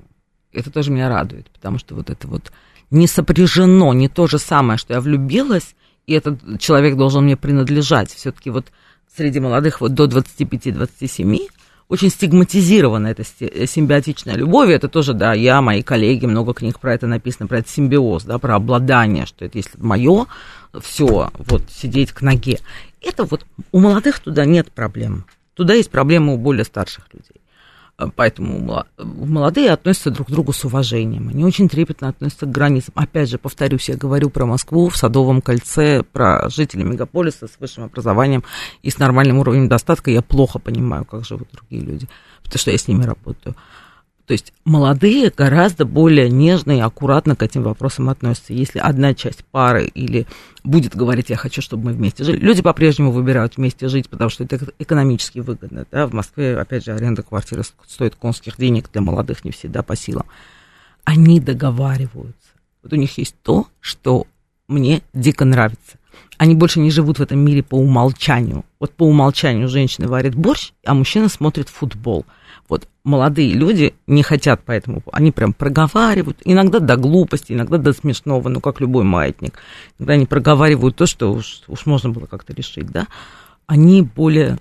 Это тоже меня радует, потому что вот это вот не сопряжено, не то же самое, что я влюбилась, и этот человек должен мне принадлежать. Все-таки вот среди молодых вот до 25-27 очень стигматизирована эта симбиотичная любовь. Это тоже, да, я, мои коллеги, много книг про это написано, про этот симбиоз, да, про обладание, что это если мое, все, вот сидеть к ноге. Это вот у молодых туда нет проблем. Туда есть проблемы у более старших людей. Поэтому молодые относятся друг к другу с уважением. Они очень трепетно относятся к границам. Опять же, повторюсь, я говорю про Москву в Садовом кольце, про жителей мегаполиса с высшим образованием и с нормальным уровнем достатка. Я плохо понимаю, как живут другие люди, потому что я с ними работаю. То есть молодые гораздо более нежно и аккуратно к этим вопросам относятся. Если одна часть пары или будет говорить, я хочу, чтобы мы вместе жили, люди по-прежнему выбирают вместе жить, потому что это экономически выгодно. Да? В Москве, опять же, аренда квартиры стоит конских денег, для молодых не всегда по силам. Они договариваются. Вот у них есть то, что мне дико нравится. Они больше не живут в этом мире по умолчанию. Вот по умолчанию женщина варит борщ, а мужчина смотрит футбол – вот молодые люди не хотят поэтому, они прям проговаривают, иногда до глупости, иногда до смешного, ну, как любой маятник. Иногда они проговаривают то, что уж, уж можно было как-то решить, да. Они более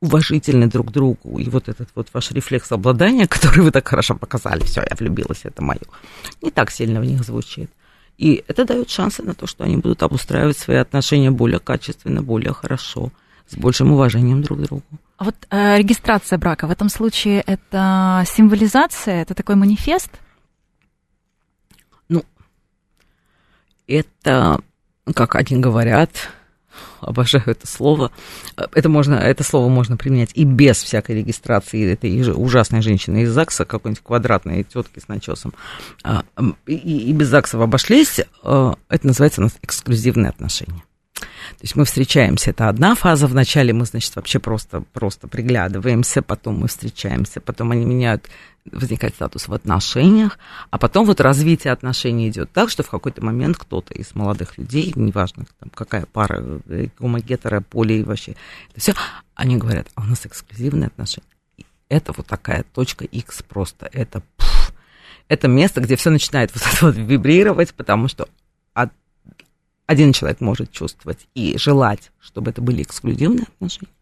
уважительны друг другу. И вот этот вот ваш рефлекс обладания, который вы так хорошо показали, все, я влюбилась, это мое, не так сильно в них звучит. И это дает шансы на то, что они будут обустраивать свои отношения более качественно, более хорошо, с большим уважением друг к другу. А вот э, регистрация брака в этом случае это символизация, это такой манифест? Ну, это, как они говорят, обожаю это слово. Это, можно, это слово можно применять и без всякой регистрации этой ужасной женщины из ЗАГСа, какой-нибудь квадратной тетки с начесом. А, и, и без ЗАГСов обошлись. Э, это называется у нас эксклюзивные отношения. То есть мы встречаемся, это одна фаза, вначале мы, значит, вообще просто, просто приглядываемся, потом мы встречаемся, потом они меняют, возникает статус в отношениях, а потом вот развитие отношений идет так, что в какой-то момент кто-то из молодых людей, неважно, там, какая пара, гомогетера, поле и вообще, это все, они говорят, а у нас эксклюзивные отношения. И это вот такая точка X просто, это это место, где все начинает вот, вот вибрировать, потому что один человек может чувствовать и желать, чтобы это были эксклюзивные отношения,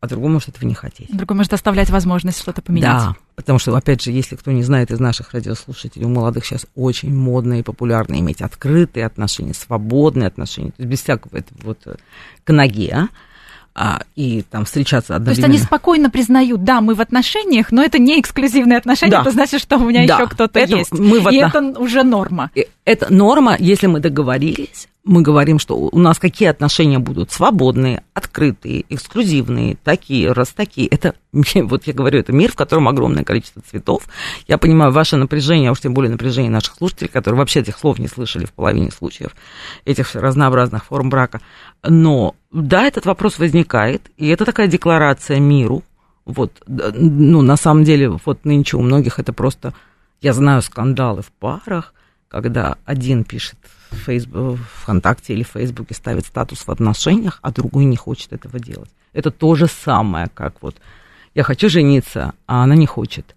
а другой может этого не хотеть. Другой может оставлять возможность что-то поменять. Да, потому что, опять же, если кто не знает из наших радиослушателей, у молодых сейчас очень модно и популярно иметь открытые отношения, свободные отношения, то есть без всякого этого вот э, к ноге, а? А, и там встречаться одновременно. То есть они спокойно признают, да, мы в отношениях, но это не эксклюзивные отношения, да. это значит, что у меня да. еще кто-то есть. Мы в. И это уже норма. Это норма, если мы договорились, мы говорим, что у нас какие отношения будут свободные, открытые, эксклюзивные, такие, раз такие. Это, вот я говорю, это мир, в котором огромное количество цветов. Я понимаю ваше напряжение, а уж тем более напряжение наших слушателей, которые вообще этих слов не слышали в половине случаев, этих разнообразных форм брака. Но да, этот вопрос возникает, и это такая декларация миру. Вот, ну, на самом деле, вот нынче у многих это просто, я знаю скандалы в парах, когда один пишет в Facebook, ВКонтакте или в Фейсбуке, ставит статус в отношениях, а другой не хочет этого делать. Это то же самое, как вот я хочу жениться, а она не хочет.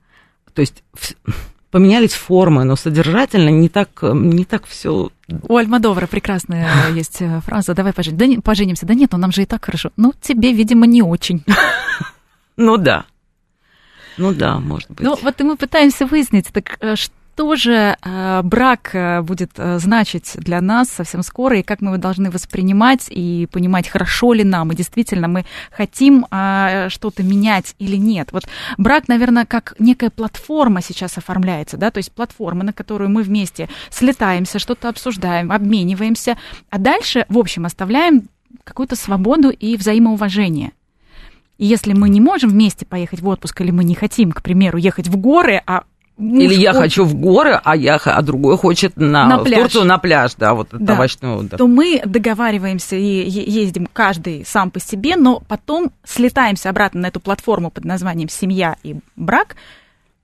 То есть поменялись формы, но содержательно не так, не так все. У Альмадовра прекрасная есть э, фраза «давай поженимся». Да, не, поженимся. Да нет, ну нам же и так хорошо. Ну, тебе, видимо, не очень. Ну да. Ну да, может быть. Ну вот и мы пытаемся выяснить, так э, что же э, брак э, будет э, значить для нас совсем скоро, и как мы его должны воспринимать и понимать, хорошо ли нам, и действительно мы хотим что-то менять или нет. Вот брак, наверное, как некая платформа сейчас оформляется, да, то есть платформа, на которую мы вместе слетаемся, что-то обсуждаем, обмениваемся, а дальше, в общем, оставляем какую-то свободу и взаимоуважение. И если мы не можем вместе поехать в отпуск, или мы не хотим, к примеру, ехать в горы, а или я хочет... хочу в горы, а, я, а другой хочет на, на пляж. в Турцию на пляж, да, вот да. овощную. Да. То мы договариваемся и ездим каждый сам по себе, но потом слетаемся обратно на эту платформу под названием «Семья и брак».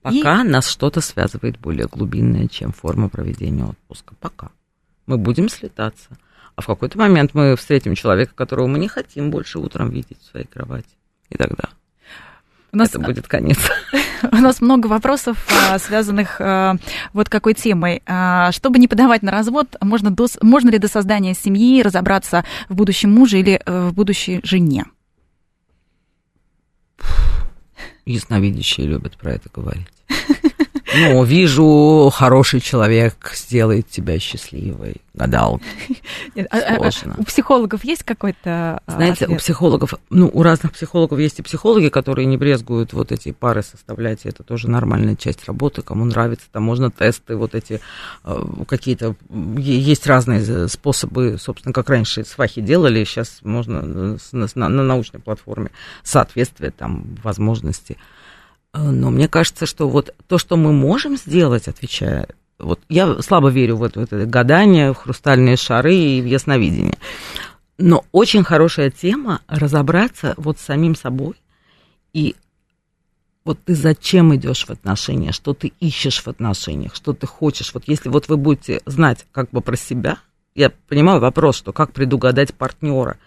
Пока и... нас что-то связывает более глубинное, чем форма проведения отпуска. Пока. Мы будем слетаться. А в какой-то момент мы встретим человека, которого мы не хотим больше утром видеть в своей кровати. И тогда у нас, это будет конец. У нас много вопросов, а, связанных а, вот какой темой. А, чтобы не подавать на развод, можно, до, можно ли до создания семьи разобраться в будущем муже или э, в будущей жене? Ясновидящие любят про это говорить. Ну, вижу, хороший человек сделает тебя счастливой. Гадал. А, а, у психологов есть какой-то а, Знаете, ответ? у психологов, ну, у разных психологов есть и психологи, которые не брезгуют вот эти пары составлять, это тоже нормальная часть работы, кому нравится, там можно тесты, вот эти какие-то, есть разные способы, собственно, как раньше свахи делали, сейчас можно на, на, на научной платформе соответствие, там, возможности. Но мне кажется, что вот то, что мы можем сделать, отвечая, вот я слабо верю в это, в это гадание, в хрустальные шары и в ясновидение. Но очень хорошая тема разобраться вот с самим собой и вот ты зачем идешь в отношения, что ты ищешь в отношениях, что ты хочешь. Вот если вот вы будете знать как бы про себя, я понимаю вопрос, что как предугадать партнера.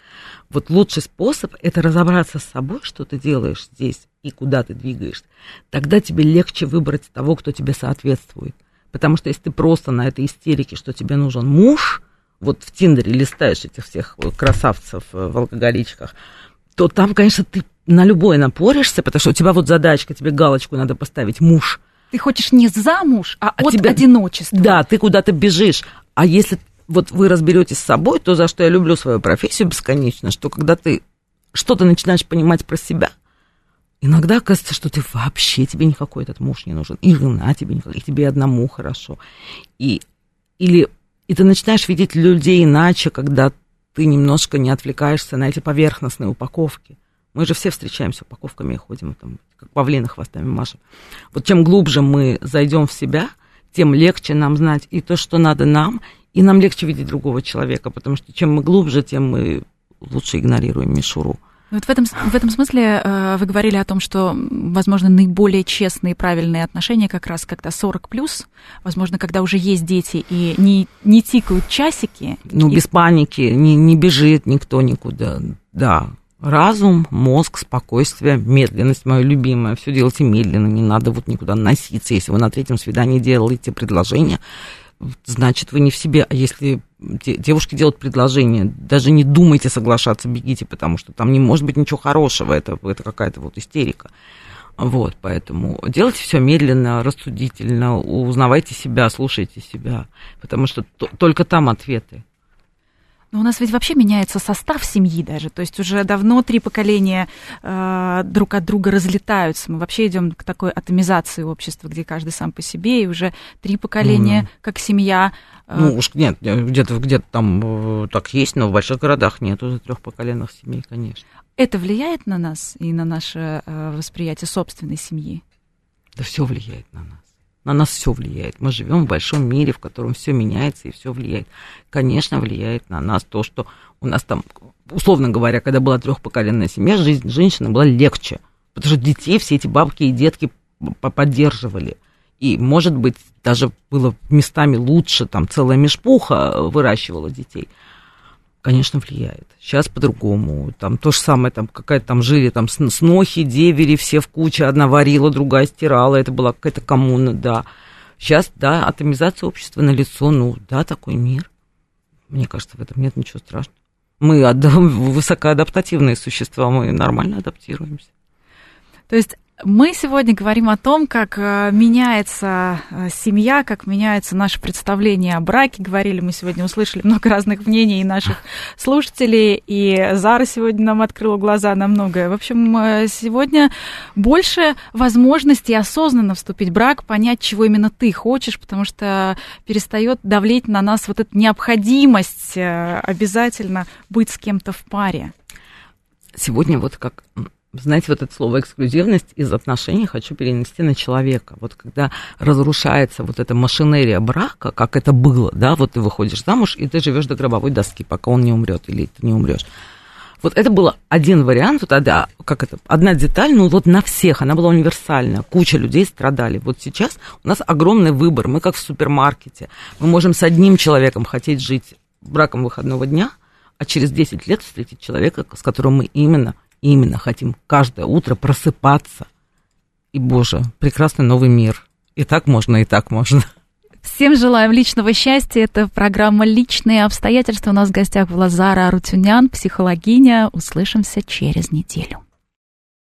Вот лучший способ это разобраться с собой, что ты делаешь здесь и куда ты двигаешься. Тогда тебе легче выбрать того, кто тебе соответствует. Потому что если ты просто на этой истерике, что тебе нужен муж, вот в Тиндере листаешь этих всех красавцев в алкоголичках, то там, конечно, ты на любой напоришься, потому что у тебя вот задачка, тебе галочку надо поставить муж. Ты хочешь не замуж, а, а от тебя... одиночества. Да, ты куда-то бежишь. А если вот вы разберетесь с собой, то за что я люблю свою профессию бесконечно, что когда ты что-то начинаешь понимать про себя, иногда кажется, что ты вообще тебе никакой этот муж не нужен, и жена тебе никакой, и тебе одному хорошо. И, или, и ты начинаешь видеть людей иначе, когда ты немножко не отвлекаешься на эти поверхностные упаковки. Мы же все встречаемся упаковками и ходим, там, как павлины хвостами машем. Вот чем глубже мы зайдем в себя, тем легче нам знать и то, что надо нам, и нам легче видеть другого человека, потому что чем мы глубже, тем мы лучше игнорируем мишуру. Вот в этом, в этом смысле э, вы говорили о том, что, возможно, наиболее честные и правильные отношения как раз когда 40 плюс, возможно, когда уже есть дети и не, не тикают часики. Ну, и... без паники, не, не бежит никто никуда. Да, разум, мозг, спокойствие, медленность, мое любимое. Все делайте медленно, не надо вот никуда носиться. Если вы на третьем свидании делаете предложение, значит, вы не в себе. А если девушки делают предложение, даже не думайте соглашаться, бегите, потому что там не может быть ничего хорошего, это, это какая-то вот истерика. Вот, поэтому делайте все медленно, рассудительно, узнавайте себя, слушайте себя, потому что только там ответы. Но у нас ведь вообще меняется состав семьи даже. То есть уже давно три поколения э, друг от друга разлетаются. Мы вообще идем к такой атомизации общества, где каждый сам по себе, и уже три поколения mm. как семья. Э... Ну уж нет, где-то где там э, так есть, но в больших городах нет уже трехпоколенных семей, конечно. Это влияет на нас и на наше э, восприятие собственной семьи? Да все влияет на нас на нас все влияет. Мы живем в большом мире, в котором все меняется и все влияет. Конечно, влияет на нас то, что у нас там, условно говоря, когда была трехпоколенная семья, жизнь женщины была легче. Потому что детей все эти бабки и детки поддерживали. И, может быть, даже было местами лучше, там целая мешпуха выращивала детей конечно, влияет. Сейчас по-другому. Там то же самое, там какая-то там жили там снохи, девери, все в куче, одна варила, другая стирала, это была какая-то коммуна, да. Сейчас, да, атомизация общества на лицо, ну, да, такой мир. Мне кажется, в этом нет ничего страшного. Мы высокоадаптативные существа, мы нормально адаптируемся. То есть мы сегодня говорим о том, как э, меняется э, семья, как меняется наше представление о браке. Говорили мы сегодня, услышали много разных мнений наших слушателей, и Зара сегодня нам открыла глаза на многое. В общем, э, сегодня больше возможностей осознанно вступить в брак, понять, чего именно ты хочешь, потому что перестает давлеть на нас вот эта необходимость обязательно быть с кем-то в паре. Сегодня вот как знаете, вот это слово эксклюзивность из отношений хочу перенести на человека. Вот когда разрушается вот эта машинерия брака, как это было, да, вот ты выходишь замуж, и ты живешь до гробовой доски, пока он не умрет или ты не умрешь. Вот это был один вариант, вот одна, как это, одна деталь, ну вот на всех, она была универсальная, куча людей страдали. Вот сейчас у нас огромный выбор, мы как в супермаркете, мы можем с одним человеком хотеть жить браком выходного дня, а через 10 лет встретить человека, с которым мы именно именно хотим каждое утро просыпаться. И, боже, прекрасный новый мир. И так можно, и так можно. Всем желаем личного счастья. Это программа «Личные обстоятельства». У нас в гостях была Зара Арутюнян, психологиня. Услышимся через неделю.